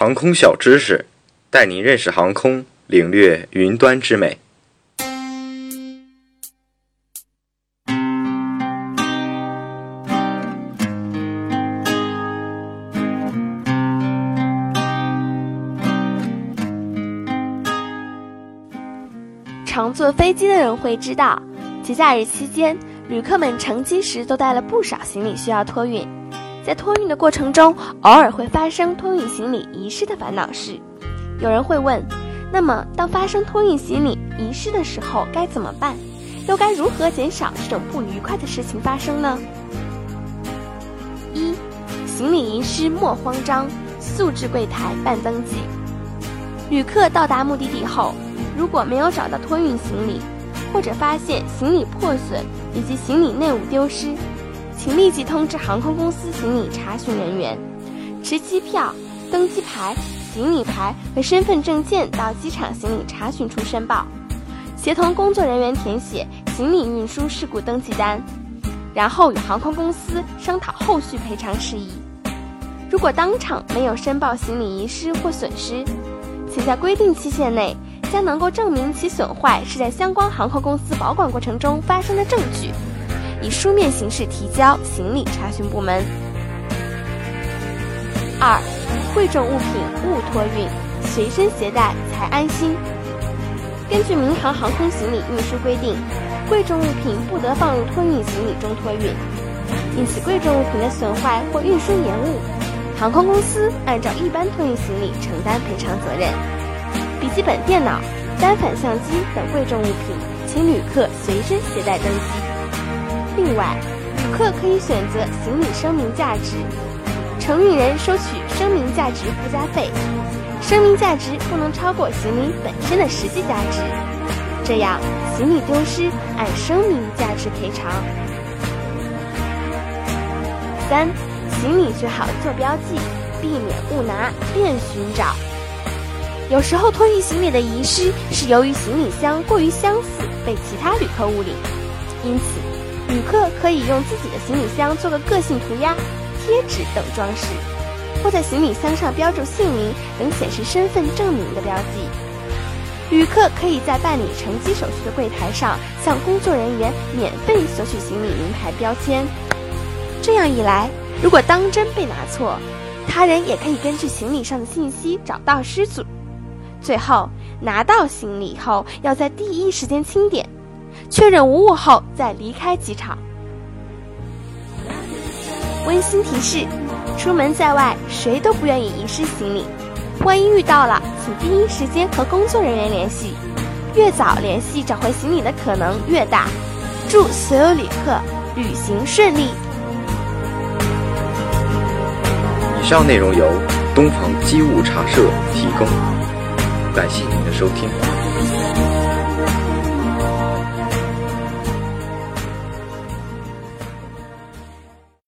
航空小知识，带您认识航空，领略云端之美。常坐飞机的人会知道，节假日期间，旅客们乘机时都带了不少行李需要托运。在托运的过程中，偶尔会发生托运行李遗失的烦恼事。有人会问：那么，当发生托运行李遗失的时候该怎么办？又该如何减少这种不愉快的事情发生呢？一、行李遗失莫慌张，速至柜台办登记。旅客到达目的地后，如果没有找到托运行李，或者发现行李破损以及行李内务丢失，请立即通知航空公司行李查询人员，持机票、登机牌、行李牌和身份证件到机场行李查询处申报，协同工作人员填写行李运输事故登记单，然后与航空公司商讨后续赔偿事宜。如果当场没有申报行李遗失或损失，请在规定期限内将能够证明其损坏是在相关航空公司保管过程中发生的证据。以书面形式提交行李查询部门。二，贵重物品勿托运，随身携带才安心。根据民航航空行李运输规定，贵重物品不得放入托运行李中托运。因此，贵重物品的损坏或运输延误，航空公司按照一般托运行李承担赔偿责任。笔记本电脑、单反相机等贵重物品，请旅客随身携带登机。另外，旅客可以选择行李声明价值，承运人收取声明价值附加费，声明价值不能超过行李本身的实际价值，这样行李丢失按声明价值赔偿。三，行李最好做标记，避免误拿，便寻找。有时候托运行李的遗失是由于行李箱过于相似，被其他旅客误领，因此。旅客可以用自己的行李箱做个个性涂鸦、贴纸等装饰，或在行李箱上标注姓名等显示身份证明的标记。旅客可以在办理乘机手续的柜台上向工作人员免费索取行李名牌标签。这样一来，如果当真被拿错，他人也可以根据行李上的信息找到失主。最后，拿到行李后要在第一时间清点。确认无误后再离开机场。温馨提示：出门在外，谁都不愿意遗失行李。万一遇到了，请第一时间和工作人员联系，越早联系，找回行李的可能越大。祝所有旅客旅行顺利。以上内容由东方机务茶社提供，感谢您的收听。